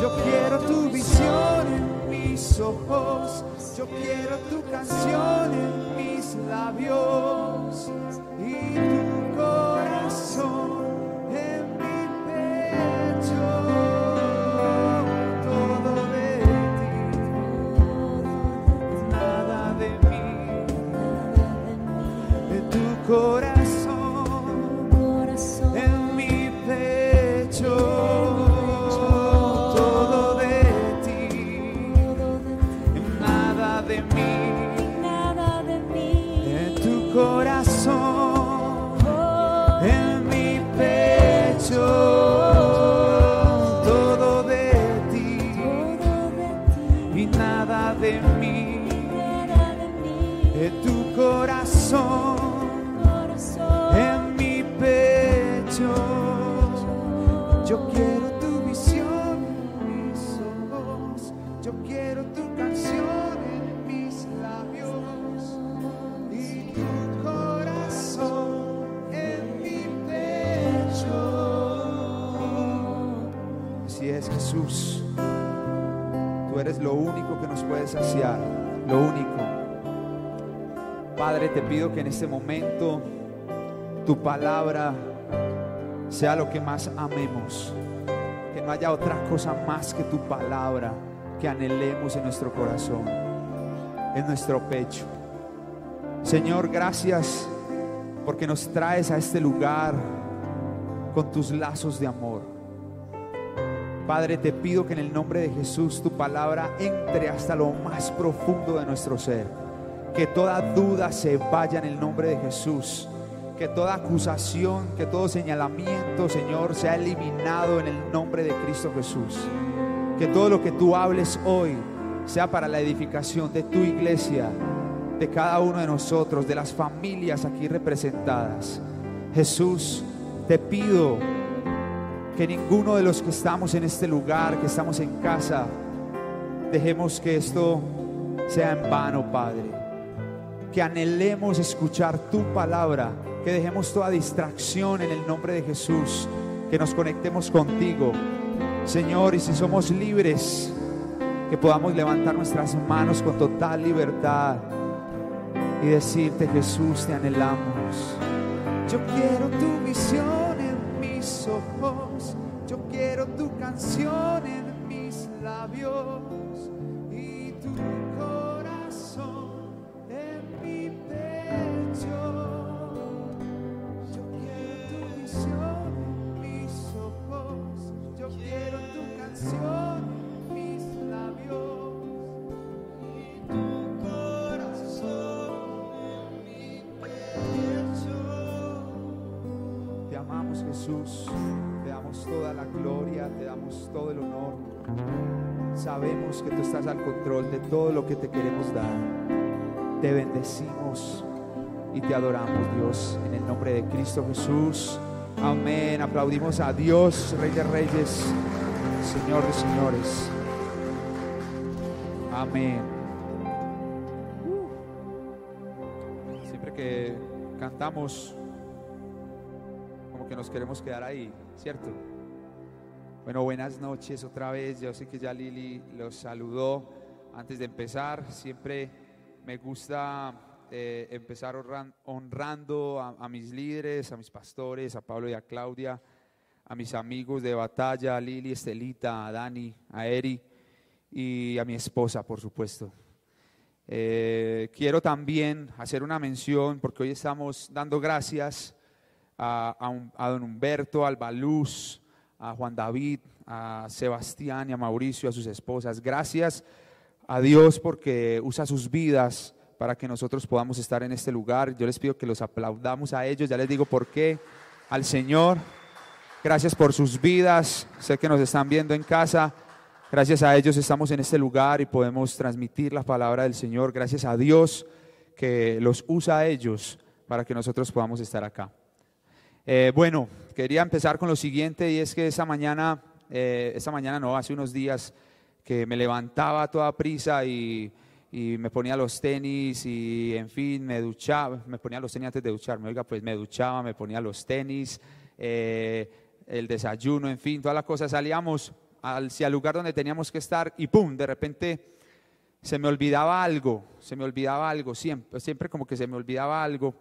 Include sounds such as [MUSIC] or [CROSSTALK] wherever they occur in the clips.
Yo quiero tu visión en mis ojos, yo quiero tu canción en mis labios y tu corazón te pido que en este momento tu palabra sea lo que más amemos. Que no haya otra cosa más que tu palabra que anhelemos en nuestro corazón, en nuestro pecho. Señor, gracias porque nos traes a este lugar con tus lazos de amor. Padre, te pido que en el nombre de Jesús tu palabra entre hasta lo más profundo de nuestro ser. Que toda duda se vaya en el nombre de Jesús que toda acusación, que todo señalamiento, Señor, sea eliminado en el nombre de Cristo Jesús. Que todo lo que tú hables hoy sea para la edificación de tu iglesia, de cada uno de nosotros, de las familias aquí representadas. Jesús, te pido que ninguno de los que estamos en este lugar, que estamos en casa, dejemos que esto sea en vano, Padre. Que anhelemos escuchar tu palabra que dejemos toda distracción en el nombre de Jesús, que nos conectemos contigo. Señor, y si somos libres, que podamos levantar nuestras manos con total libertad y decirte, Jesús, te anhelamos. Yo quiero tu visión en mis ojos, yo quiero tu canción en mis labios Jesús, te damos toda la gloria, te damos todo el honor. Sabemos que tú estás al control de todo lo que te queremos dar. Te bendecimos y te adoramos, Dios, en el nombre de Cristo Jesús. Amén. Aplaudimos a Dios, Rey de Reyes, Señor de Señores. Amén. Siempre que cantamos, queremos quedar ahí, ¿cierto? Bueno, buenas noches otra vez. Yo sé que ya Lili los saludó antes de empezar. Siempre me gusta eh, empezar honran- honrando a, a mis líderes, a mis pastores, a Pablo y a Claudia, a mis amigos de batalla, a Lili, Estelita, a Dani, a Eri y a mi esposa, por supuesto. Eh, quiero también hacer una mención, porque hoy estamos dando gracias a, a un- a don Humberto, a Albaluz, a Juan David, a Sebastián y a Mauricio, a sus esposas. Gracias a Dios porque usa sus vidas para que nosotros podamos estar en este lugar. Yo les pido que los aplaudamos a ellos, ya les digo por qué, al Señor. Gracias por sus vidas, sé que nos están viendo en casa. Gracias a ellos estamos en este lugar y podemos transmitir la palabra del Señor. Gracias a Dios que los usa a ellos para que nosotros podamos estar acá. Eh, bueno, quería empezar con lo siguiente y es que esa mañana, eh, esta mañana no, hace unos días que me levantaba a toda prisa y, me ponía los tenis y en fin, me duchaba, me ponía los tenis antes de ducharme, oiga, pues me duchaba, me ponía los tenis, eh, el desayuno, en fin, todas las cosas. Salíamos hacia el lugar donde teníamos que estar y ¡pum! De repente se me olvidaba algo, se me olvidaba algo, siempre, siempre como que se me olvidaba algo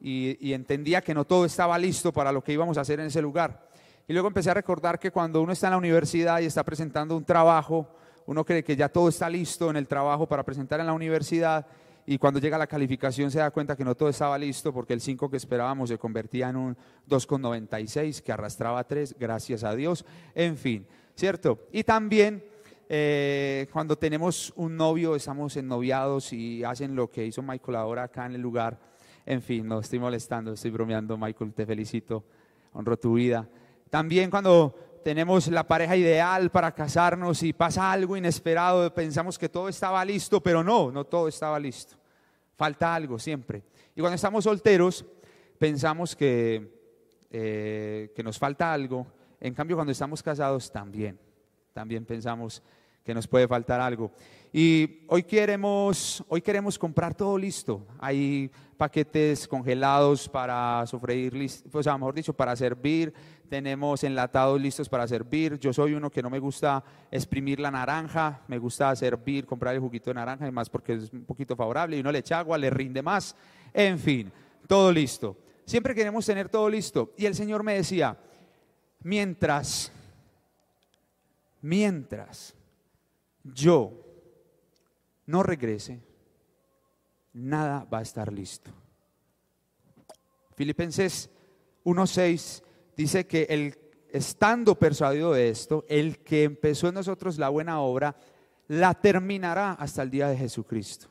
y, entendía que no todo estaba listo para lo que íbamos a hacer en ese lugar. Y luego empecé a recordar que cuando uno está en la universidad y está presentando un trabajo, uno cree que ya todo está listo en el trabajo para presentar en la universidad y cuando llega la calificación se da cuenta que no todo estaba listo porque el 5 que esperábamos se convertía en un 2,96 que arrastraba 3, gracias a Dios. En fin, ¿cierto? Y también eh, cuando tenemos un novio, estamos ennoviados y hacen lo que hizo Michael ahora acá en el lugar. En fin, no estoy molestando, estoy bromeando, Michael, te felicito, honro tu vida. También cuando tenemos la pareja ideal para casarnos y pasa algo inesperado, pensamos que todo estaba listo, pero no, no todo estaba listo. Falta algo siempre. Y cuando estamos solteros, pensamos que, eh, que nos falta algo. En cambio, cuando estamos casados, también, también pensamos que nos puede faltar algo. Y hoy queremos, hoy queremos comprar todo listo. Hay paquetes congelados para sofreír, o sea, mejor dicho, para servir. Tenemos enlatados listos para servir. Yo soy uno que no me gusta exprimir la naranja, me gusta servir, comprar el juguito de naranja, y más porque es un poquito favorable y uno le echa agua, le rinde más. En fin, todo listo. Siempre queremos tener todo listo. Y el Señor me decía, mientras, mientras yo no regrese, nada va a estar listo. Filipenses 1.6 dice que el, estando persuadido de esto, el que empezó en nosotros la buena obra, la terminará hasta el día de Jesucristo.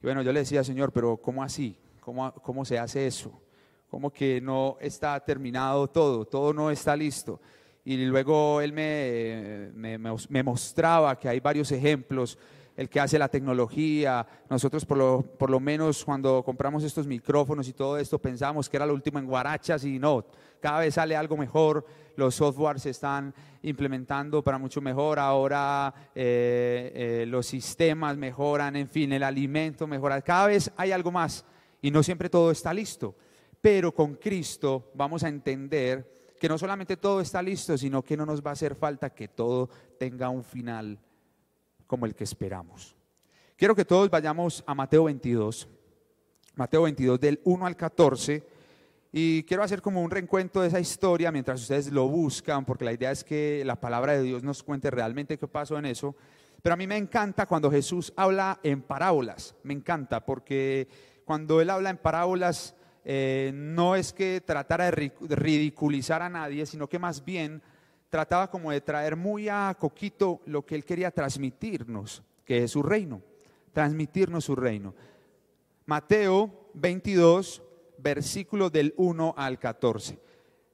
Y bueno, yo le decía, Señor, pero ¿cómo así? ¿Cómo, cómo se hace eso? ¿Cómo que no está terminado todo? Todo no está listo. Y luego él me, me, mostraba que hay varios ejemplos el que hace la tecnología. Nosotros por lo, por lo, menos cuando compramos estos micrófonos y todo esto pensamos que era lo último en guarachas y no, cada vez sale algo mejor, los softwares se están implementando para mucho mejor, ahora eh, eh, los sistemas mejoran, en fin, el alimento mejora, cada vez hay algo más y no siempre todo está listo, pero con Cristo vamos a entender que no solamente todo está listo, sino que no nos va a hacer falta que todo tenga un final como el que esperamos. Quiero que todos vayamos a Mateo 22, Mateo 22 del 1 al 14, y quiero hacer como un reencuentro de esa historia mientras ustedes lo buscan, porque la idea es que la palabra de Dios nos cuente realmente qué pasó en eso. Pero a mí me encanta cuando Jesús habla en parábolas, me encanta, porque cuando Él habla en parábolas, eh, no es que tratara de ridiculizar a nadie, sino que más bien trataba como de traer muy a coquito lo que él quería transmitirnos, que es su reino, transmitirnos su reino. Mateo 22, versículo del 1 al 14.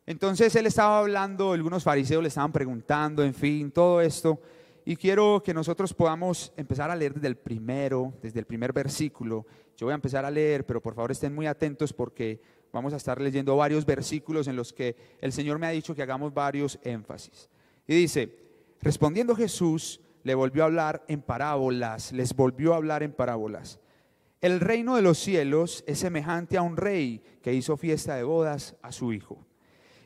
Entonces él estaba hablando, algunos fariseos le estaban preguntando, en fin, todo esto. Y quiero que nosotros podamos empezar a leer desde el primero, desde el primer versículo. Yo voy a empezar a leer, pero por favor estén muy atentos porque vamos a estar leyendo varios versículos en los que el Señor me ha dicho que hagamos varios énfasis. Y dice, respondiendo Jesús, le volvió a hablar en parábolas, les volvió a hablar en parábolas. El reino de los cielos es semejante a un rey que hizo fiesta de bodas a su hijo.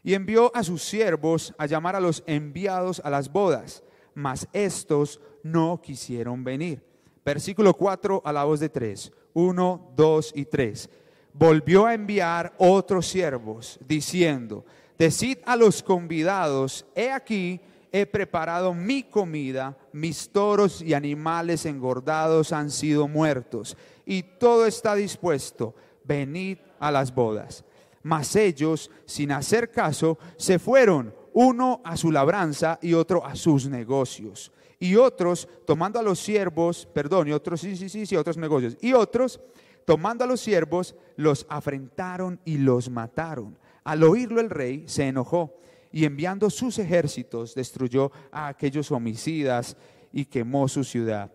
Y envió a sus siervos a llamar a los enviados a las bodas mas estos no quisieron venir. Versículo 4 a la voz de 3. 1, 2 y 3. Volvió a enviar otros siervos, diciendo, decid a los convidados, he aquí, he preparado mi comida, mis toros y animales engordados han sido muertos, y todo está dispuesto, venid a las bodas. Mas ellos, sin hacer caso, se fueron uno a su labranza y otro a sus negocios. Y otros, tomando a los siervos, perdón, y otros, sí, sí, sí, sí, otros negocios. Y otros, tomando a los siervos, los afrentaron y los mataron. Al oírlo el rey se enojó y enviando sus ejércitos destruyó a aquellos homicidas y quemó su ciudad.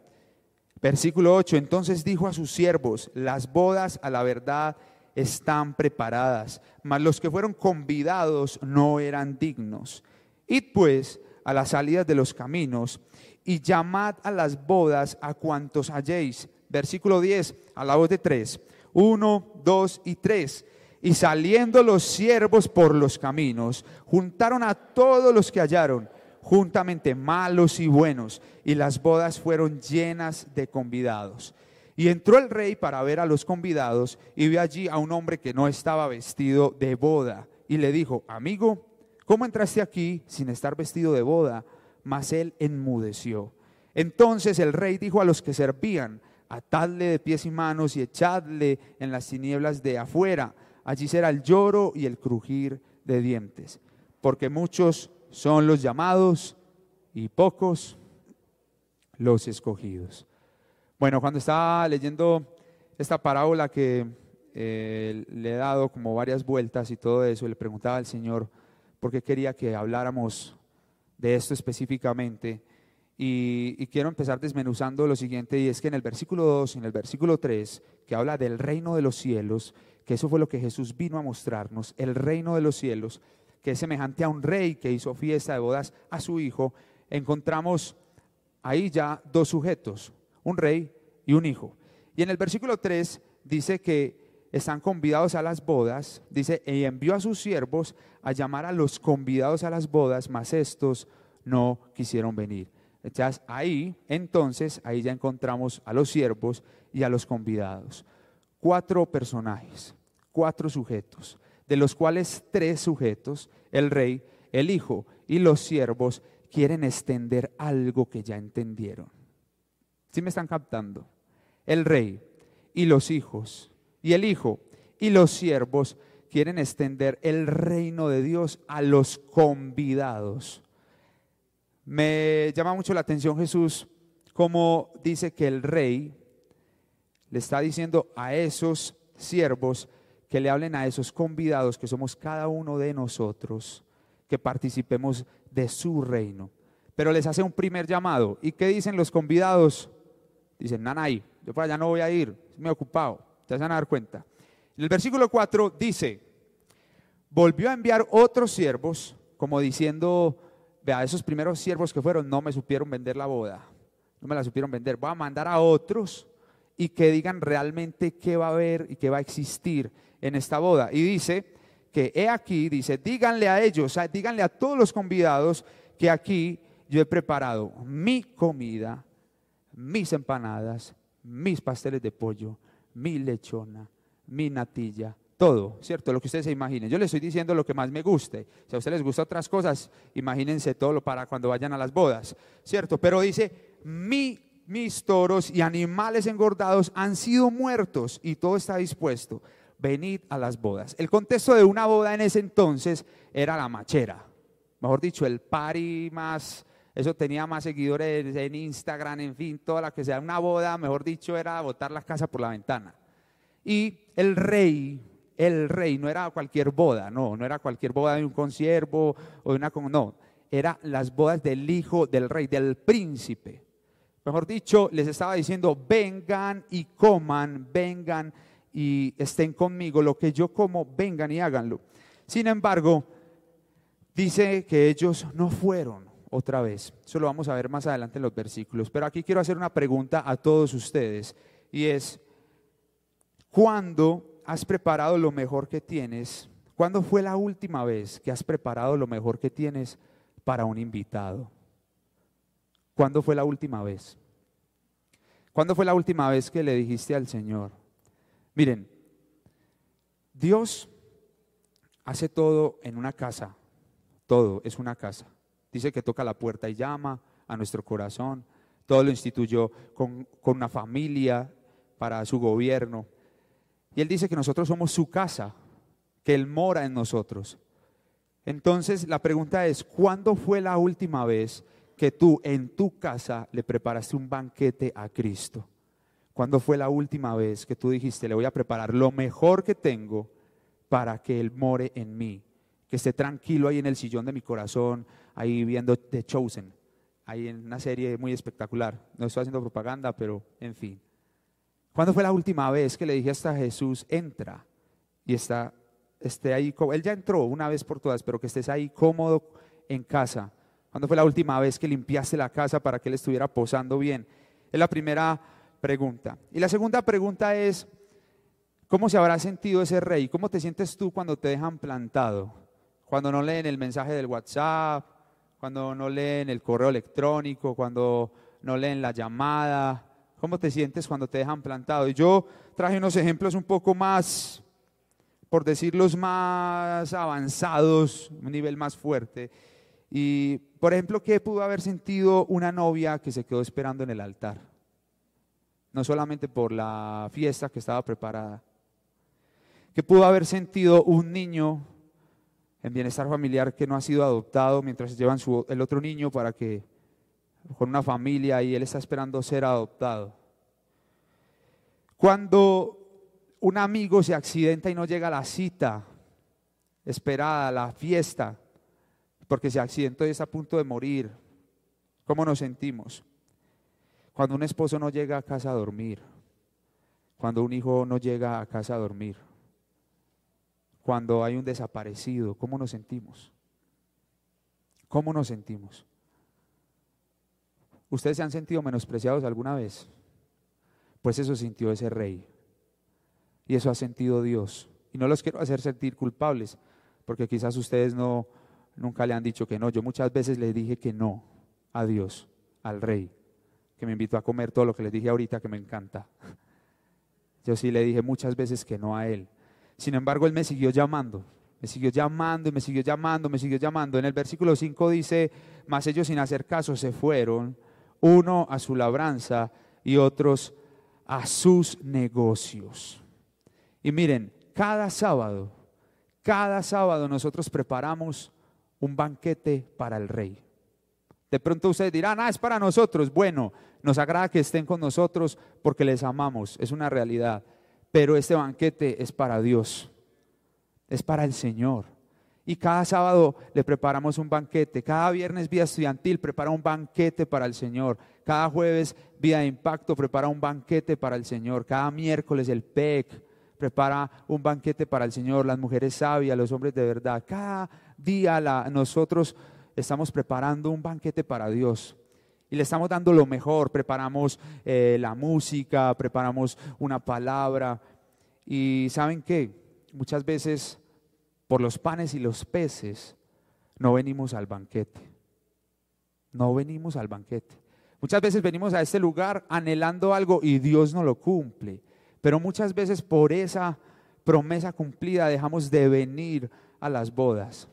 Versículo 8, entonces dijo a sus siervos, las bodas a la verdad están preparadas, mas los que fueron convidados no eran dignos. Id pues a las salidas de los caminos y llamad a las bodas a cuantos halléis. Versículo 10, a la voz de tres. Uno, dos y tres. Y saliendo los siervos por los caminos, juntaron a todos los que hallaron juntamente malos y buenos, y las bodas fueron llenas de convidados. Y entró el rey para ver a los convidados y vio allí a un hombre que no estaba vestido de boda. Y le dijo, amigo, ¿cómo entraste aquí sin estar vestido de boda? Mas él enmudeció. Entonces el rey dijo a los que servían, atadle de pies y manos y echadle en las tinieblas de afuera. Allí será el lloro y el crujir de dientes, porque muchos son los llamados y pocos los escogidos. Bueno, cuando estaba leyendo esta parábola que eh, le he dado como varias vueltas y todo eso, le preguntaba al Señor por qué quería que habláramos de esto específicamente. Y, quiero empezar desmenuzando lo siguiente, y es que en el versículo 2 y en el versículo 3, que habla del reino de los cielos, que eso fue lo que Jesús vino a mostrarnos, el reino de los cielos, que es semejante a un rey que hizo fiesta de bodas a su hijo, encontramos ahí ya dos sujetos, un rey y un hijo. Y en el versículo 3 dice que están convidados a las bodas, dice, y envió a sus siervos a llamar a los convidados a las bodas, mas estos no quisieron venir. Entonces, ahí, entonces, ahí ya encontramos a los siervos y a los convidados. Cuatro personajes, cuatro sujetos, de los cuales tres sujetos, el rey, el hijo y los siervos, quieren extender algo que ya entendieron. ¿Sí me están captando? El rey y los hijos y el hijo y los siervos quieren extender el reino de Dios a los convidados. Me llama mucho la atención Jesús como dice que el rey le está diciendo a esos siervos que le hablen a esos convidados que somos cada uno de nosotros, que participemos de su reino. Pero les hace un primer llamado. ¿Y qué dicen los convidados? Dicen, Nanay, yo para allá no voy a ir, me he ocupado, te van a dar cuenta. En el versículo 4 dice, volvió a enviar otros siervos, como diciendo, vea, esos primeros siervos que fueron no me supieron vender la boda, no me la supieron vender, voy a mandar a otros y que digan realmente qué va a haber y qué va a existir en esta boda. Y dice que he aquí, dice, díganle a ellos, díganle a todos los convidados que aquí yo he preparado mi comida mis empanadas, mis pasteles de pollo, mi lechona, mi natilla, todo, ¿cierto? Lo que ustedes se imaginen. Yo les estoy diciendo lo que más me guste. Si a ustedes les gusta otras cosas, imagínense todo lo para cuando vayan a las bodas, ¿cierto? Pero dice, mi, mis toros y animales engordados han sido muertos y todo está dispuesto. Venid a las bodas. El contexto de una boda en ese entonces era la machera. Mejor dicho, el pari más eso tenía más seguidores en Instagram, en fin, toda la que sea una boda, mejor dicho, era botar la casa por la ventana. Y el rey, el rey, no era cualquier boda, no, no era cualquier boda de un consiervo o de una, no, era las bodas del hijo del rey, del príncipe. Mejor dicho, les estaba diciendo, vengan y coman, vengan y estén conmigo, lo que yo como, vengan y háganlo. Sin embargo, dice que ellos no fueron otra vez. Eso lo vamos a ver más adelante en los versículos. Pero aquí quiero hacer una pregunta a todos ustedes y es, ¿cuándo has preparado lo mejor que tienes? ¿Cuándo fue la última vez que has preparado lo mejor que tienes para un invitado? ¿Cuándo fue la última vez? ¿Cuándo fue la última vez que le dijiste al Señor? Miren, Dios hace todo en una casa, todo es una casa. Dice que toca la puerta y llama a nuestro corazón. Todo lo instituyó con, una familia para su gobierno. Y Él dice que nosotros somos su casa, que Él mora en nosotros. Entonces la pregunta es, ¿cuándo fue la última vez que tú en tu casa le preparaste un banquete a Cristo? ¿Cuándo fue la última vez que tú dijiste, le voy a preparar lo mejor que tengo para que Él more en mí? Que esté tranquilo ahí en el sillón de mi corazón, ahí viendo The Chosen, ahí en una serie muy espectacular. No estoy haciendo propaganda, pero en fin. ¿Cuándo fue la última vez que le dije hasta Jesús, entra y está, esté ahí? Él ya entró una vez por todas, pero que estés ahí cómodo en casa. ¿Cuándo fue la última vez que limpiaste la casa para que él estuviera posando bien? Es la primera pregunta. Y la segunda pregunta es, ¿cómo se habrá sentido ese rey? ¿Cómo te sientes tú cuando te dejan plantado? Cuando no leen el mensaje del WhatsApp, cuando no leen el correo electrónico, cuando no leen la llamada? ¿Cómo te sientes cuando te dejan plantado? Y yo traje unos ejemplos un poco más, por decirlos más avanzados, un nivel más fuerte. Y, por ejemplo, ¿qué pudo haber sentido una novia que se quedó esperando en el altar? No solamente por la fiesta que estaba preparada. ¿Qué pudo haber sentido un niño en bienestar familiar que no ha sido adoptado mientras llevan el otro niño para que con una familia y él está esperando ser adoptado. Cuando un amigo se accidenta y no llega a la cita esperada, a la fiesta, porque se accidentó y está a punto de morir, ¿cómo nos sentimos? Cuando un esposo no llega a casa a dormir, cuando un hijo no llega a casa a dormir, cuando hay un desaparecido, ¿cómo nos sentimos? ¿Cómo nos sentimos? ¿Ustedes se han sentido menospreciados alguna vez? Pues eso sintió ese rey. Y eso ha sentido Dios. Y no los quiero hacer sentir culpables, porque quizás ustedes no nunca le han dicho que no. Yo muchas veces les dije que no a Dios, al rey, que me invitó a comer todo lo que les dije ahorita que me encanta. [LAUGHS] Yo sí le dije muchas veces que no a él. Sin embargo, él me siguió llamando me siguió llamando y me siguió llamando, me siguió llamando. En el versículo 5 dice, mas ellos sin hacer caso se fueron uno a su labranza y otros a sus negocios. Y miren, cada sábado, cada sábado nosotros preparamos un banquete para el rey. De pronto ustedes dirán, ah, es para nosotros. Bueno, nos agrada que estén con nosotros porque les amamos, es una realidad. Pero este banquete es para Dios, es para el Señor. Y cada sábado le preparamos un banquete. Cada viernes Vida Estudiantil prepara un banquete para el Señor. Cada jueves Vida de Impacto prepara un banquete para el Señor. Cada miércoles el PEC prepara un banquete para el Señor. Las mujeres sabias, los hombres de verdad. Cada día nosotros estamos preparando un banquete para Dios. Y le estamos dando lo mejor. Preparamos eh, la música, preparamos una palabra. Y ¿saben qué? Muchas veces por los panes y los peces, no venimos al banquete. No venimos al banquete. Muchas veces venimos a este lugar anhelando algo y Dios no lo cumple. Pero muchas veces por esa promesa cumplida dejamos de venir a las bodas.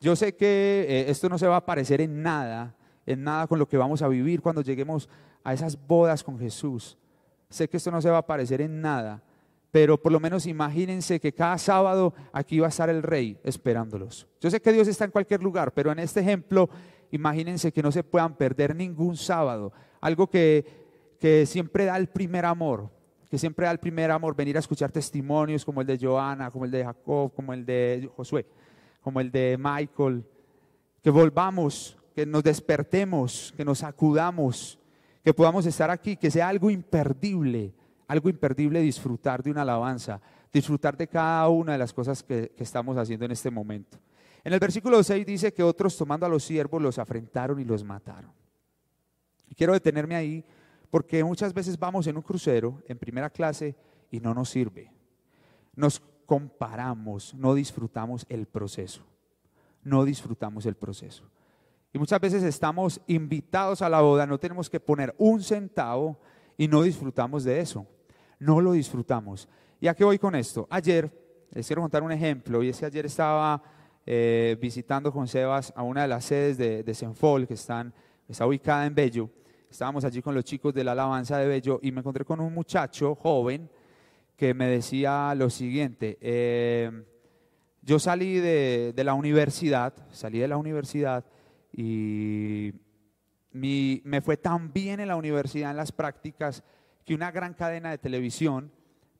Yo sé que eh, esto no se va a parecer en nada, en nada con lo que vamos a vivir cuando lleguemos a esas bodas con Jesús. Sé que esto no se va a parecer en nada, pero por lo menos imagínense que cada sábado aquí va a estar el rey esperándolos. Yo sé que Dios está en cualquier lugar, pero en este ejemplo, imagínense que no se puedan perder ningún sábado. Algo que, que siempre da el primer amor, que siempre da el primer amor, venir a escuchar testimonios como el de Joana, como el de Jacob, como el de Josué, como el de Michael. Que volvamos, que nos despertemos, que nos acudamos, que podamos estar aquí, que sea algo imperdible algo imperdible disfrutar de una alabanza, disfrutar de cada una de las cosas que, estamos haciendo en este momento. En el versículo 6 dice que otros tomando a los siervos los afrentaron y los mataron. quiero detenerme ahí porque muchas veces vamos en un crucero en primera clase y no nos sirve. Nos comparamos, no disfrutamos el proceso. No disfrutamos el proceso. Y muchas veces estamos invitados a la boda, no tenemos que poner un centavo y no disfrutamos de eso no lo disfrutamos. ¿Y a qué voy con esto? Ayer, les quiero contar un ejemplo, y es que ayer estaba eh, visitando con Sebas a una de las sedes de, de Senfol, que están, está ubicada en Bello. Estábamos allí con los chicos de la alabanza de Bello y me encontré con un muchacho joven que me decía lo siguiente. Eh, yo salí de, la universidad, salí de la universidad y me fue tan bien en la universidad en las prácticas que una gran cadena de televisión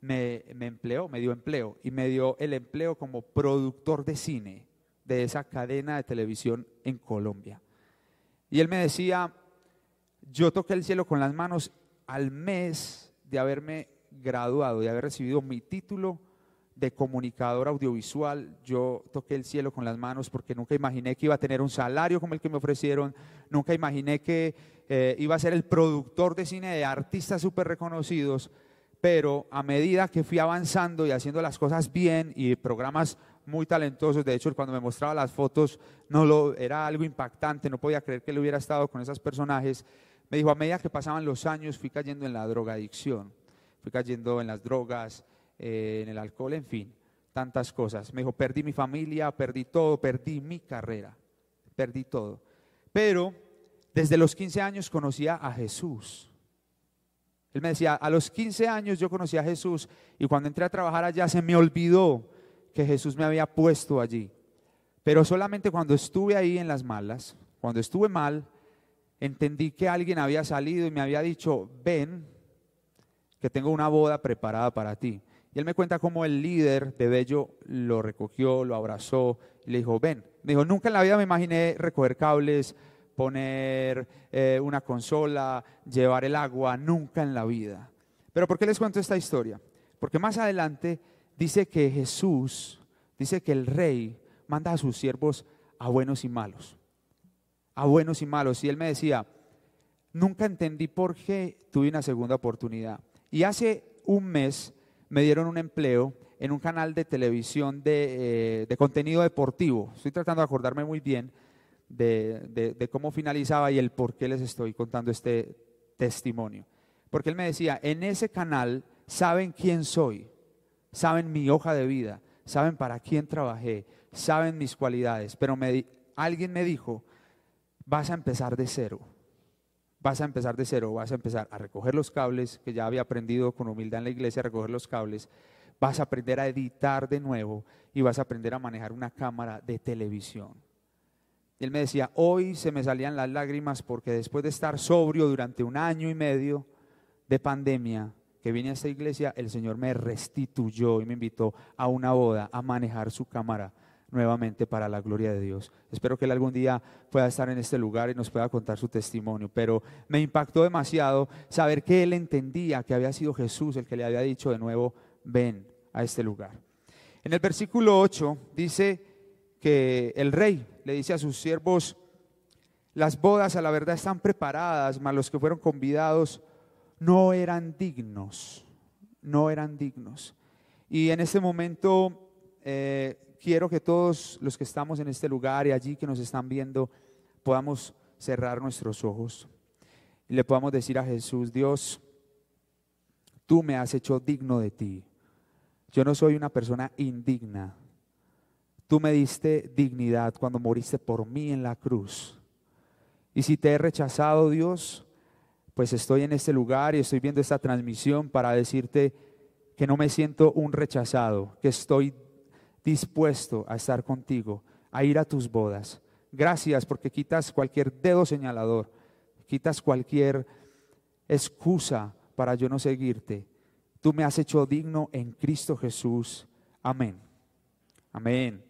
me, empleó, me dio empleo y me dio el empleo como productor de cine de esa cadena de televisión en Colombia. Y él me decía, yo toqué el cielo con las manos al mes de haberme graduado, de haber recibido mi título de comunicador audiovisual. Yo toqué el cielo con las manos porque nunca imaginé que iba a tener un salario como el que me ofrecieron, nunca imaginé que eh, iba a ser el productor de cine de artistas súper reconocidos, pero a medida que fui avanzando y haciendo las cosas bien y programas muy talentosos. De hecho, cuando me mostraba las fotos, no lo, era algo impactante. No podía creer que él hubiera estado con esos personajes. Me dijo, a medida que pasaban los años, fui cayendo en la drogadicción. Fui cayendo en las drogas, eh, en el alcohol, en fin, tantas cosas. Me dijo, perdí mi familia, perdí todo, perdí mi carrera. Perdí todo. Pero desde los 15 años conocía a Jesús. Él me decía, a los 15 años yo conocí a Jesús y cuando entré a trabajar allá se me olvidó que Jesús me había puesto allí. Pero solamente cuando estuve ahí en las malas, cuando estuve mal, entendí que alguien había salido y me había dicho, ven, que tengo una boda preparada para ti. Él me cuenta cómo el líder de Bello lo recogió, lo abrazó y le dijo, ven. Me dijo, nunca en la vida me imaginé recoger cables, poner eh, una consola, llevar el agua, nunca en la vida. Pero ¿por qué les cuento esta historia? Porque más adelante dice que Jesús, dice que el rey manda a sus siervos a buenos y malos. A buenos y malos. Y él me decía, nunca entendí por qué tuve una segunda oportunidad. Y hace un mes me dieron un empleo en un canal de televisión de, eh, contenido deportivo. Estoy tratando de acordarme muy bien de, cómo finalizaba y el por qué les estoy contando este testimonio. Porque él me decía, en ese canal saben quién soy, saben mi hoja de vida, saben para quién trabajé, saben mis cualidades, pero alguien me dijo, vas a empezar de cero, vas a empezar de cero, vas a empezar a recoger los cables, que ya había aprendido con humildad en la iglesia a recoger los cables, vas a aprender a editar de nuevo y vas a aprender a manejar una cámara de televisión. Y él me decía, hoy se me salían las lágrimas porque después de estar sobrio durante un año y medio de pandemia que vine a esta iglesia, el Señor me restituyó y me invitó a una boda, a manejar su cámara nuevamente para la gloria de Dios. Espero que él algún día pueda estar en este lugar y nos pueda contar su testimonio, pero me impactó demasiado saber que él entendía que había sido Jesús el que le había dicho de nuevo, ven a este lugar. En el versículo 8 dice que el rey le dice a sus siervos, las bodas a la verdad están preparadas, mas los que fueron convidados no eran dignos, no eran dignos. Y en este momento eh, quiero que todos los que estamos en este lugar y allí que nos están viendo podamos cerrar nuestros ojos y le podamos decir a Jesús, Dios, tú me has hecho digno de ti. Yo no soy una persona indigna. Tú me diste dignidad cuando moriste por mí en la cruz. Y si te he rechazado, Dios, pues estoy en este lugar y estoy viendo esta transmisión para decirte que no me siento un rechazado, que estoy dispuesto a estar contigo, a ir a tus bodas. Gracias porque quitas cualquier dedo señalador, quitas cualquier excusa para yo no seguirte. Tú me has hecho digno en Cristo Jesús. Amén. Amén.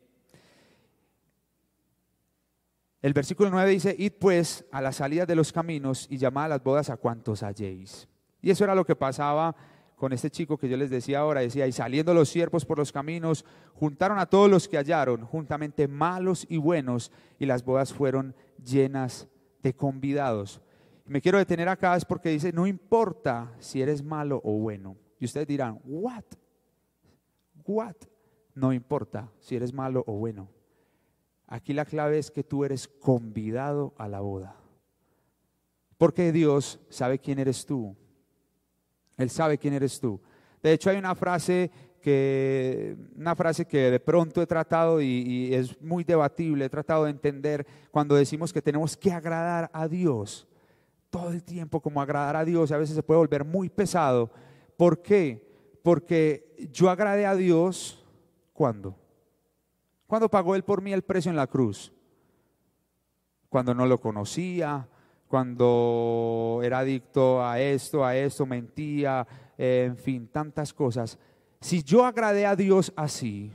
El versículo 9 dice, id pues a la salida de los caminos y llamad a las bodas a cuantos halléis. Y eso era lo que pasaba con este chico que yo les decía ahora, decía, y saliendo los siervos por los caminos, juntaron a todos los que hallaron, juntamente malos y buenos, y las bodas fueron llenas de convidados. Me quiero detener acá es porque dice, no importa si eres malo o bueno. Y ustedes dirán, what? What? No importa si eres malo o bueno. Aquí la clave es que tú eres convidado a la boda. Porque Dios sabe quién eres tú. Él sabe quién eres tú. De hecho, hay una frase que, una frase que de pronto he tratado y, es muy debatible, he tratado de entender cuando decimos que tenemos que agradar a Dios. Todo el tiempo como agradar a Dios, a veces se puede volver muy pesado. ¿Por qué? Porque yo agradé a Dios cuando ¿Cuándo pagó Él por mí el precio en la cruz? Cuando no lo conocía, cuando era adicto a esto, a esto, mentía, eh, en fin, tantas cosas. Si yo agradé a Dios así,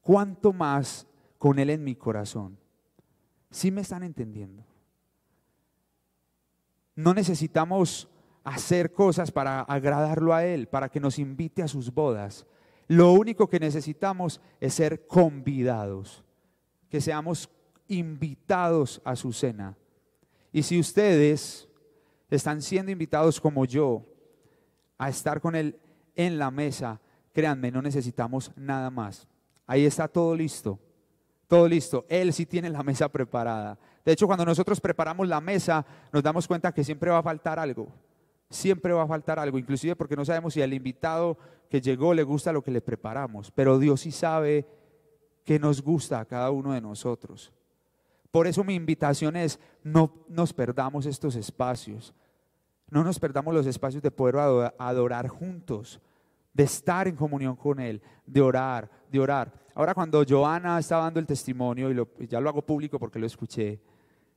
¿cuánto más con Él en mi corazón? ¿Sí me están entendiendo? No necesitamos hacer cosas para agradarlo a Él, para que nos invite a sus bodas. Lo único que necesitamos es ser convidados, que seamos invitados a su cena. Y si ustedes están siendo invitados como yo a estar con Él en la mesa, créanme, no necesitamos nada más. Ahí está todo listo. Todo listo. Él sí tiene la mesa preparada. De hecho, cuando nosotros preparamos la mesa, nos damos cuenta que siempre va a faltar algo. Siempre va a faltar algo, inclusive porque no sabemos si al invitado que llegó le gusta lo que le preparamos. Pero Dios sí sabe que nos gusta a cada uno de nosotros. Por eso mi invitación es, no nos perdamos estos espacios. No nos perdamos los espacios de poder adorar juntos, de estar en comunión con Él, de orar, de orar. Ahora cuando Joana estaba dando el testimonio, y, ya lo hago público porque lo escuché,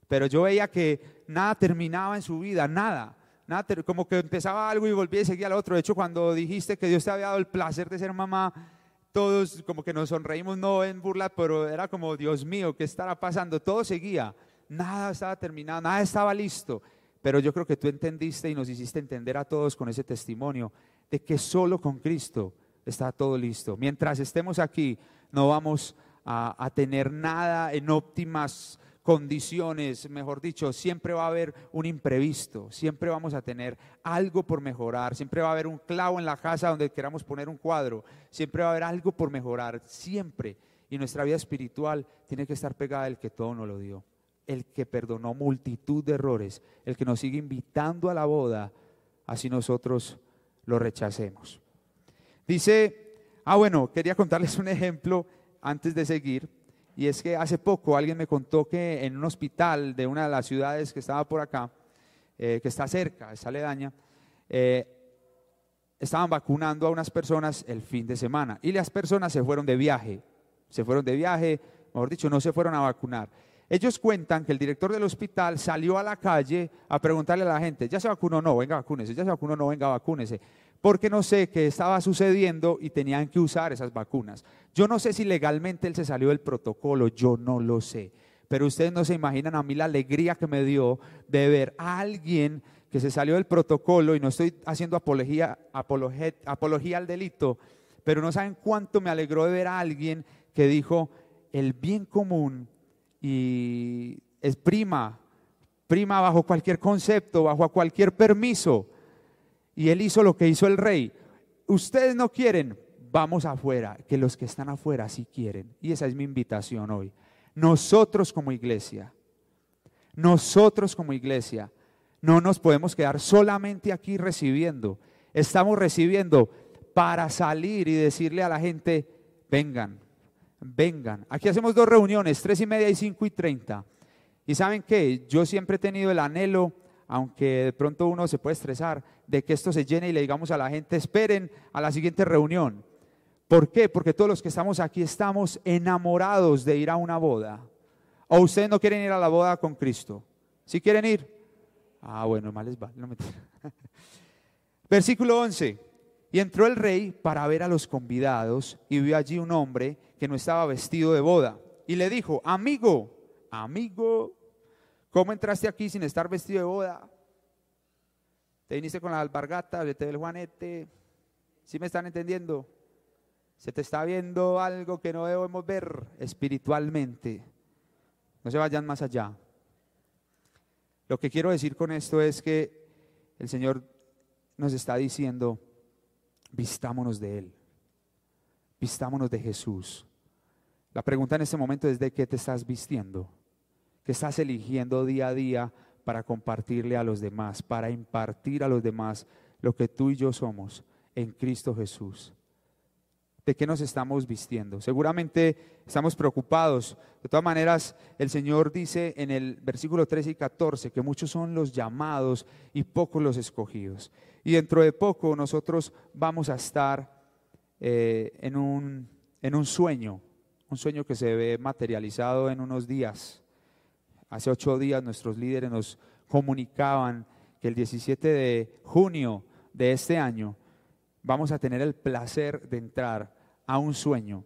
pero yo veía que nada terminaba en su vida, nada. Nada, como que empezaba algo y volvía y seguía al otro. De hecho, cuando dijiste que Dios te había dado el placer de ser mamá, todos como que nos sonreímos, no en burla, pero era como, Dios mío, ¿qué estará pasando? Todo seguía, nada estaba terminado, nada estaba listo. Pero yo creo que tú entendiste y nos hiciste entender a todos con ese testimonio de que solo con Cristo está todo listo. Mientras estemos aquí, no vamos a, a tener nada en óptimas condiciones, mejor dicho, siempre va a haber un imprevisto, siempre vamos a tener algo por mejorar, siempre va a haber un clavo en la casa donde queramos poner un cuadro, siempre va a haber algo por mejorar, siempre. Y nuestra vida espiritual tiene que estar pegada al que todo nos lo dio, el que perdonó multitud de errores, el que nos sigue invitando a la boda, así nosotros lo rechacemos. Dice, ah bueno, quería contarles un ejemplo antes de seguir. Y es que hace poco alguien me contó que en un hospital de una de las ciudades que estaba por acá, eh, que está cerca, es aledaña, eh, estaban vacunando a unas personas el fin de semana. Y las personas se fueron de viaje, se fueron de viaje, mejor dicho, no se fueron a vacunar. Ellos cuentan que el director del hospital salió a la calle a preguntarle a la gente, ¿ya se vacunó no? Venga, vacúnese, ¿ya se vacunó no? Venga, vacúnese porque no sé qué estaba sucediendo y tenían que usar esas vacunas. Yo no sé si legalmente él se salió del protocolo, yo no lo sé. Pero ustedes no se imaginan a mí la alegría que me dio de ver a alguien que se salió del protocolo y no estoy haciendo apología, apología al delito, pero no saben cuánto me alegró de ver a alguien que dijo el bien común y es prima, prima bajo cualquier concepto, bajo cualquier permiso y él hizo lo que hizo el rey. Ustedes no quieren, vamos afuera, que los que están afuera sí quieren. Y esa es mi invitación hoy. Nosotros como iglesia, nosotros como iglesia, no nos podemos quedar solamente aquí recibiendo. Estamos recibiendo para salir y decirle a la gente, vengan, vengan. Aquí hacemos dos reuniones, tres y media y cinco y treinta. Y saben qué, yo siempre he tenido el anhelo aunque de pronto uno se puede estresar, de que esto se llene y le digamos a la gente, esperen a la siguiente reunión. ¿Por qué? Porque todos los que estamos aquí estamos enamorados de ir a una boda. ¿O ustedes no quieren ir a la boda con Cristo? ¿Sí quieren ir? Ah, bueno, más les va. Versículo 11. Y entró el rey para ver a los convidados y vio allí un hombre que no estaba vestido de boda. Y le dijo, amigo, amigo, ¿Cómo entraste aquí sin estar vestido de boda? Te viniste con la albargata, vete del juanete. ¿Sí me están entendiendo? Se te está viendo algo que no debemos ver espiritualmente. No se vayan más allá. Lo que quiero decir con esto es que el Señor nos está diciendo, vistámonos de Él, vistámonos de Jesús. La pregunta en este momento es de qué te estás vistiendo que estás eligiendo día a día para compartirle a los demás, para impartir a los demás lo que tú y yo somos en Cristo Jesús. ¿De qué nos estamos vistiendo? Seguramente estamos preocupados. De todas maneras, el Señor dice en el versículo 13 y 14 que muchos son los llamados y pocos los escogidos. Y dentro de poco nosotros vamos a estar eh, en, un, en un sueño, un sueño que se ve materializado en unos días. Hace ocho días nuestros líderes nos comunicaban que el 17 de junio de este año vamos a tener el placer de entrar a un sueño.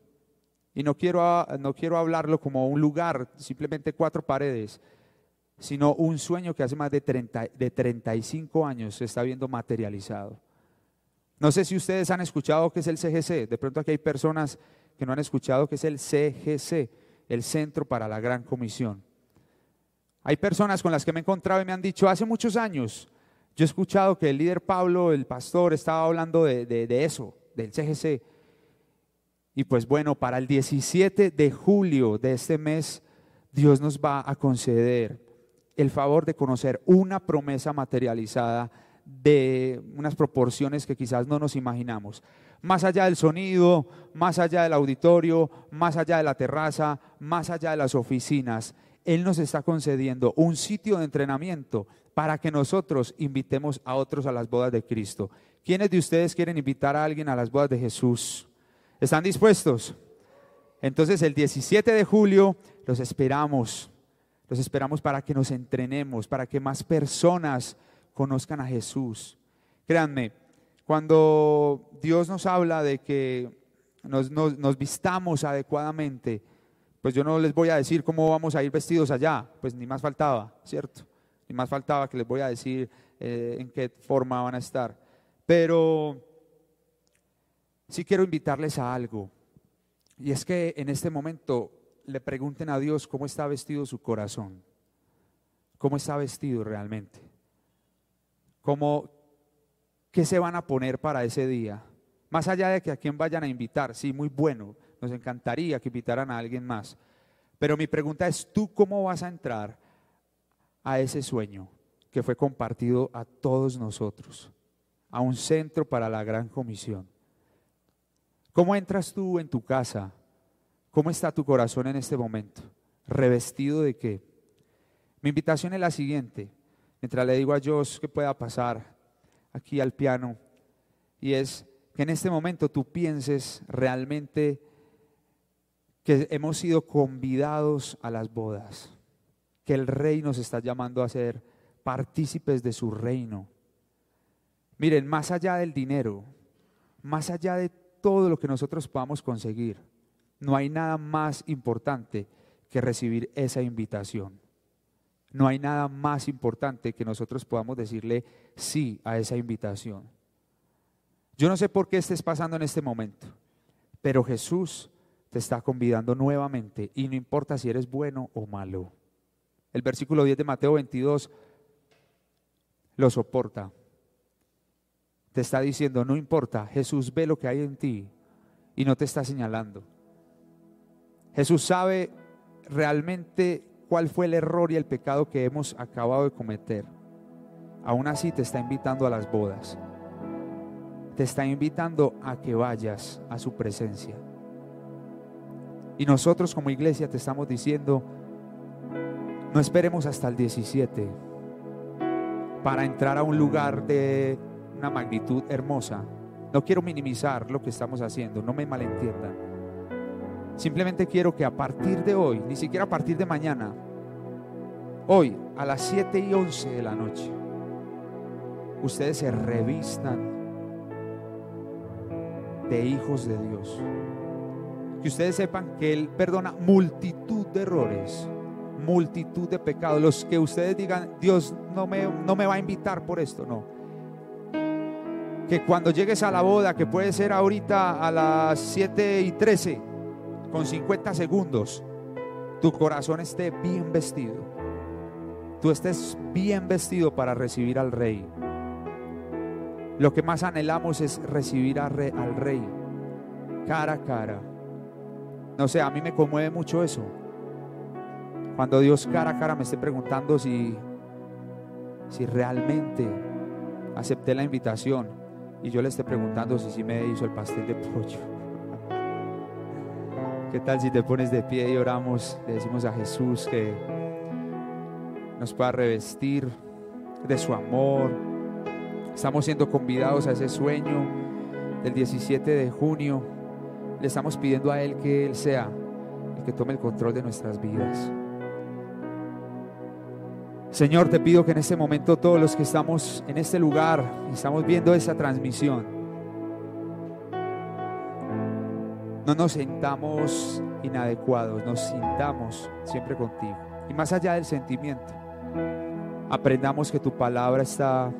Y no quiero, no quiero hablarlo como un lugar, simplemente cuatro paredes, sino un sueño que hace más de, 30, de 35 años se está viendo materializado. No sé si ustedes han escuchado qué es el CGC. De pronto aquí hay personas que no han escuchado qué es el CGC, el Centro para la Gran Comisión. Hay personas con las que me he encontrado y me han dicho, hace muchos años, yo he escuchado que el líder Pablo, el pastor, estaba hablando de, eso, del CGC. Y pues bueno, para el 17 de julio de este mes, Dios nos va a conceder el favor de conocer una promesa materializada de unas proporciones que quizás no nos imaginamos. Más allá del sonido, más allá del auditorio, más allá de la terraza, más allá de las oficinas, Él nos está concediendo un sitio de entrenamiento para que nosotros invitemos a otros a las bodas de Cristo. ¿Quiénes de ustedes quieren invitar a alguien a las bodas de Jesús? ¿Están dispuestos? Entonces el 17 de julio los esperamos. Los esperamos para que nos entrenemos, para que más personas conozcan a Jesús. Créanme, cuando Dios nos habla de que nos, nos, vistamos adecuadamente, pues yo no les voy a decir cómo vamos a ir vestidos allá, pues ni más faltaba, ¿cierto? Ni más faltaba que les voy a decir eh, en qué forma van a estar. Pero sí quiero invitarles a algo. Y es que en este momento le pregunten a Dios cómo está vestido su corazón. ¿Cómo está vestido realmente? ¿Cómo, ¿Qué se van a poner para ese día? Más allá de que a quién vayan a invitar, sí, muy bueno, nos encantaría que invitaran a alguien más. Pero mi pregunta es, ¿tú cómo vas a entrar a ese sueño que fue compartido a todos nosotros? A un centro para la gran comisión. ¿Cómo entras tú en tu casa? ¿Cómo está tu corazón en este momento? ¿Revestido de qué? Mi invitación es la siguiente, mientras le digo a Dios que pueda pasar aquí al piano, y es que en este momento tú pienses realmente que hemos sido convidados a las bodas, que el rey nos está llamando a ser partícipes de su reino. Miren, más allá del dinero, más allá de todo lo que nosotros podamos conseguir. No hay nada más importante que recibir esa invitación. No hay nada más importante que nosotros podamos decirle sí a esa invitación. Yo no sé por qué estés pasando en este momento, pero Jesús te está convidando nuevamente y no importa si eres bueno o malo. El versículo 10 de Mateo 22 lo soporta te está diciendo, no importa, Jesús ve lo que hay en ti y no te está señalando. Jesús sabe realmente cuál fue el error y el pecado que hemos acabado de cometer. Aún así te está invitando a las bodas. Te está invitando a que vayas a su presencia. Y nosotros como iglesia te estamos diciendo, no esperemos hasta el 17 para entrar a un lugar de una magnitud hermosa. No quiero minimizar lo que estamos haciendo, no me malentiendan. Simplemente quiero que a partir de hoy, ni siquiera a partir de mañana, hoy a las 7 y 11 de la noche, ustedes se revistan de hijos de Dios. Que ustedes sepan que Él perdona multitud de errores, multitud de pecados. Los que ustedes digan, Dios no me, no me va a invitar por esto, no que cuando llegues a la boda, que puede ser ahorita a las 7 y 13, con 50 segundos, tu corazón esté bien vestido. Tú estés bien vestido para recibir al rey. Lo que más anhelamos es recibir al rey cara a cara. No sé, a mí me conmueve mucho eso. Cuando Dios cara a cara me esté preguntando si, si realmente acepté la invitación y yo le esté preguntando si sí me hizo el pastel de pollo. ¿Qué tal si te pones de pie y oramos? Le decimos a Jesús que nos pueda revestir de su amor. Estamos siendo convidados a ese sueño del 17 de junio. Le estamos pidiendo a Él que Él sea el que tome el control de nuestras vidas. Señor, te pido que en este momento todos los que estamos en este lugar y estamos viendo esa transmisión, no nos sintamos inadecuados, nos sintamos siempre contigo. Y más allá del sentimiento, aprendamos que tu palabra está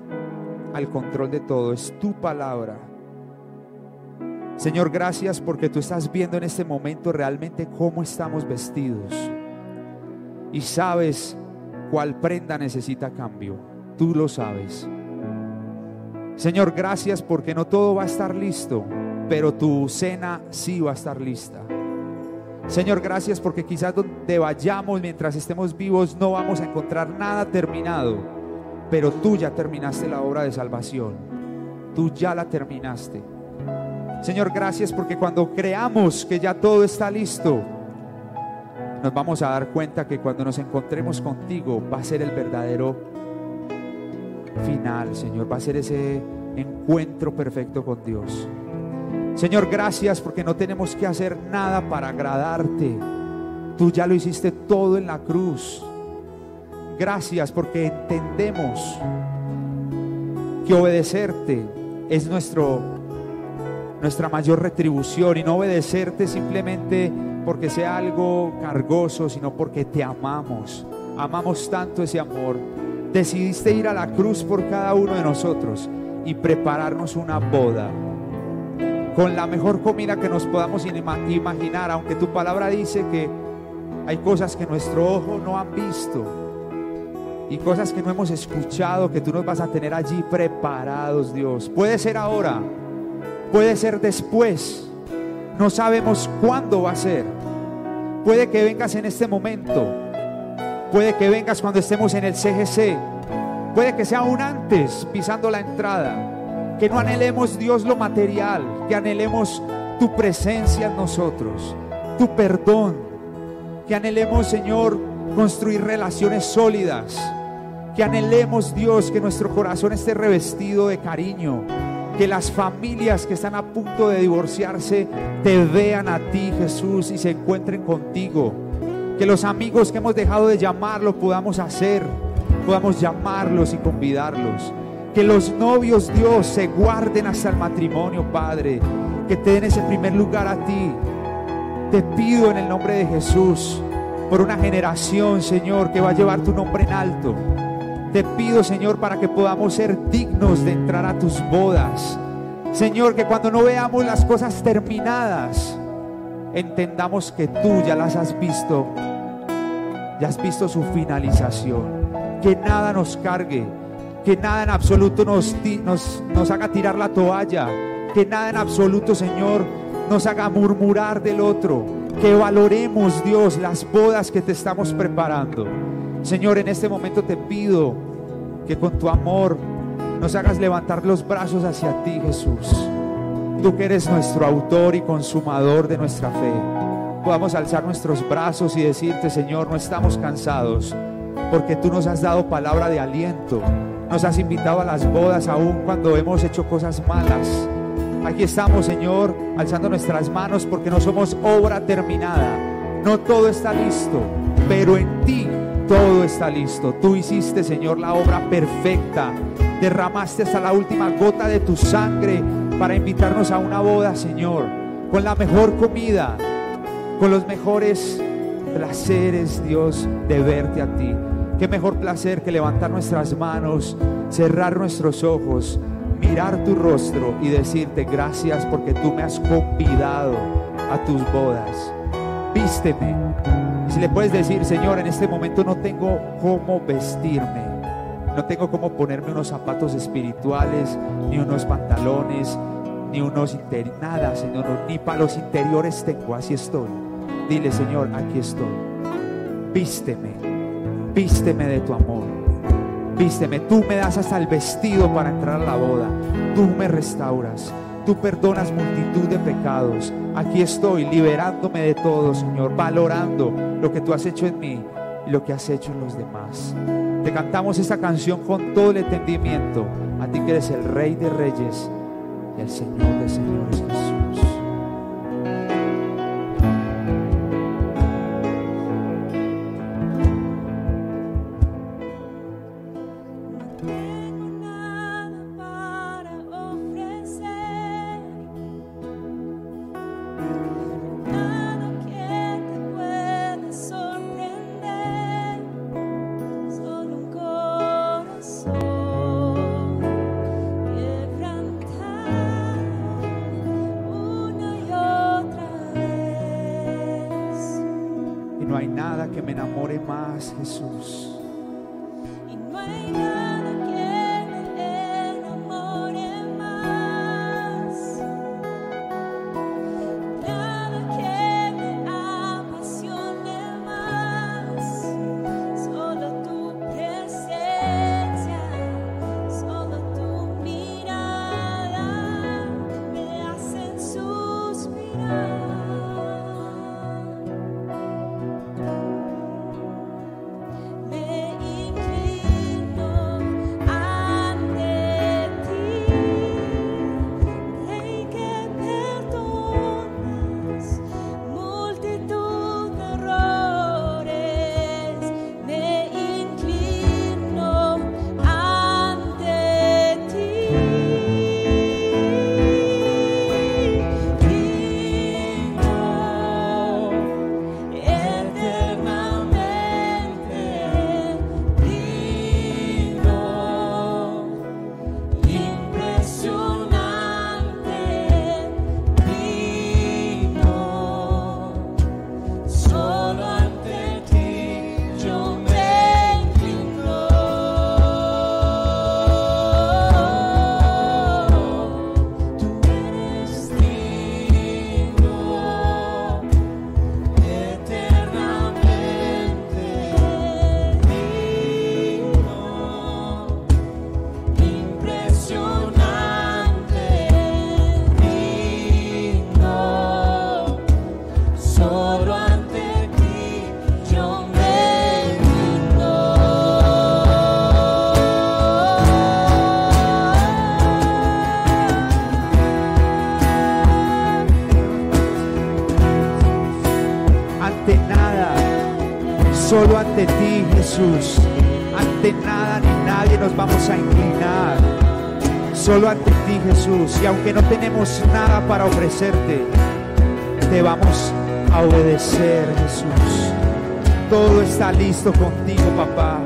al control de todo, es tu palabra. Señor, gracias porque tú estás viendo en este momento realmente cómo estamos vestidos. Y sabes cuál prenda necesita cambio. Tú lo sabes. Señor, gracias porque no todo va a estar listo pero tu cena sí va a estar lista. Señor, gracias porque quizás donde vayamos mientras estemos vivos no vamos a encontrar nada terminado, pero tú ya terminaste la obra de salvación. Tú ya la terminaste. Señor, gracias porque cuando creamos que ya todo está listo, nos vamos a dar cuenta que cuando nos encontremos contigo va a ser el verdadero final, Señor, va a ser ese encuentro perfecto con Dios. Señor, gracias porque no tenemos que hacer nada para agradarte. Tú ya lo hiciste todo en la cruz. Gracias porque entendemos que obedecerte es nuestro, nuestra mayor retribución y no obedecerte simplemente porque sea algo cargoso, sino porque te amamos. Amamos tanto ese amor. Decidiste ir a la cruz por cada uno de nosotros y prepararnos una boda con la mejor comida que nos podamos imaginar, aunque tu palabra dice que hay cosas que nuestro ojo no han visto y cosas que no hemos escuchado, que tú nos vas a tener allí preparados, Dios. Puede ser ahora, puede ser después, no sabemos cuándo va a ser. Puede que vengas en este momento, puede que vengas cuando estemos en el CGC, puede que sea aún antes, pisando la entrada. Que no anhelemos Dios lo material, que anhelemos tu presencia en nosotros, tu perdón, que anhelemos Señor construir relaciones sólidas, que anhelemos Dios que nuestro corazón esté revestido de cariño, que las familias que están a punto de divorciarse te vean a ti Jesús y se encuentren contigo, que los amigos que hemos dejado de llamarlo podamos hacer, podamos llamarlos y convidarlos que los novios, Dios, se guarden hasta el matrimonio, Padre. Que te den ese primer lugar a ti. Te pido en el nombre de Jesús por una generación, Señor, que va a llevar tu nombre en alto. Te pido, Señor, para que podamos ser dignos de entrar a tus bodas. Señor, que cuando no veamos las cosas terminadas, entendamos que tú ya las has visto. Ya has visto su finalización. Que nada nos cargue que nada en absoluto nos, haga tirar la toalla, que nada en absoluto, Señor, nos haga murmurar del otro, que valoremos, Dios, las bodas que te estamos preparando. Señor, en este momento te pido que con tu amor nos hagas levantar los brazos hacia ti, Jesús. Tú que eres nuestro autor y consumador de nuestra fe. Podamos alzar nuestros brazos y decirte, Señor, no estamos cansados, porque tú nos has dado palabra de aliento nos has invitado a las bodas aún cuando hemos hecho cosas malas. Aquí estamos, Señor, alzando nuestras manos porque no somos obra terminada. No todo está listo, pero en ti todo está listo. Tú hiciste, Señor, la obra perfecta. Derramaste hasta la última gota de tu sangre para invitarnos a una boda, Señor, con la mejor comida, con los mejores placeres, Dios, de verte a ti. Qué mejor placer que levantar nuestras manos, cerrar nuestros ojos, mirar tu rostro y decirte gracias porque tú me has convidado a tus bodas. Vísteme. Si le puedes decir, Señor, en este momento no tengo cómo vestirme. No tengo cómo ponerme unos zapatos espirituales, ni unos pantalones, ni unos interiores, nada, ni para los interiores tengo, así estoy. Dile, Señor, aquí estoy. Vísteme vísteme de tu amor. Vísteme, tú me das hasta el vestido para entrar a la boda. Tú me restauras. Tú perdonas multitud de pecados. Aquí estoy liberándome de todo, Señor, valorando lo que tú has hecho en mí y lo que has hecho en los demás. Te cantamos esta canción con todo el entendimiento. A ti que eres el Rey de Reyes y el Señor de Señores Jesús. my Solo ante ti, Jesús. Y aunque no tenemos nada para ofrecerte, te vamos a obedecer, Jesús. Todo está listo contigo, papá.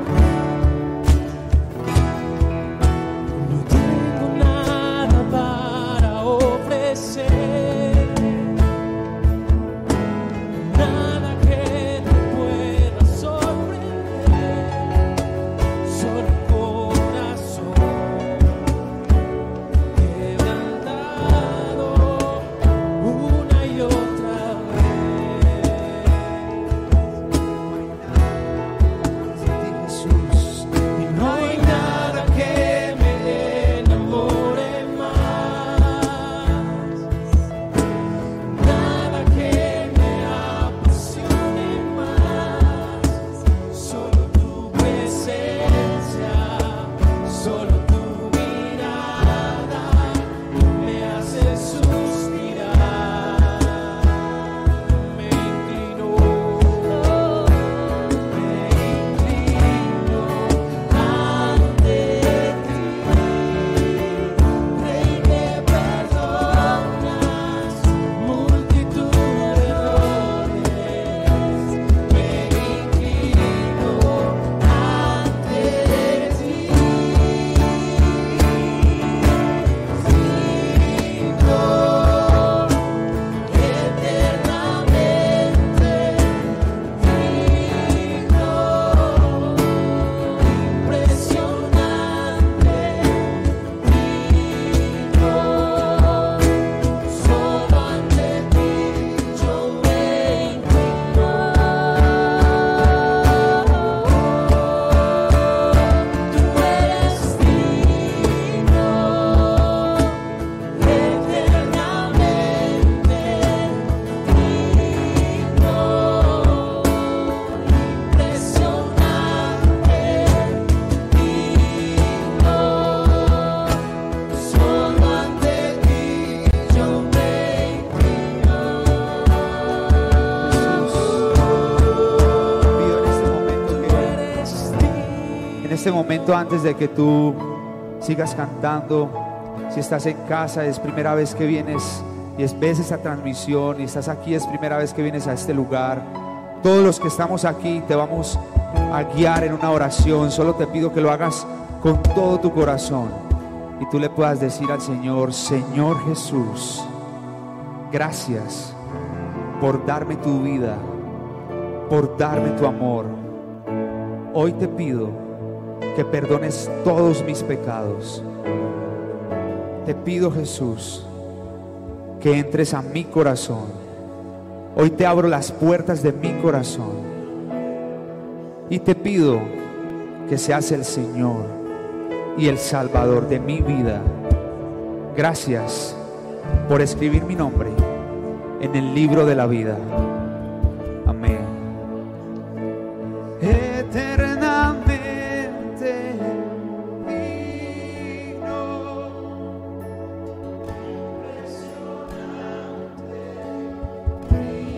Antes de que tú sigas cantando, si estás en casa, es primera vez que vienes y es, ves esa transmisión y estás aquí, es primera vez que vienes a este lugar. Todos los que estamos aquí te vamos a guiar en una oración. Solo te pido que lo hagas con todo tu corazón y tú le puedas decir al Señor, Señor Jesús, gracias por darme tu vida, por darme tu amor. Hoy te pido que perdones todos mis pecados. Te pido Jesús que entres a mi corazón. Hoy te abro las puertas de mi corazón. Y te pido que seas el Señor y el Salvador de mi vida. Gracias por escribir mi nombre en el libro de la vida.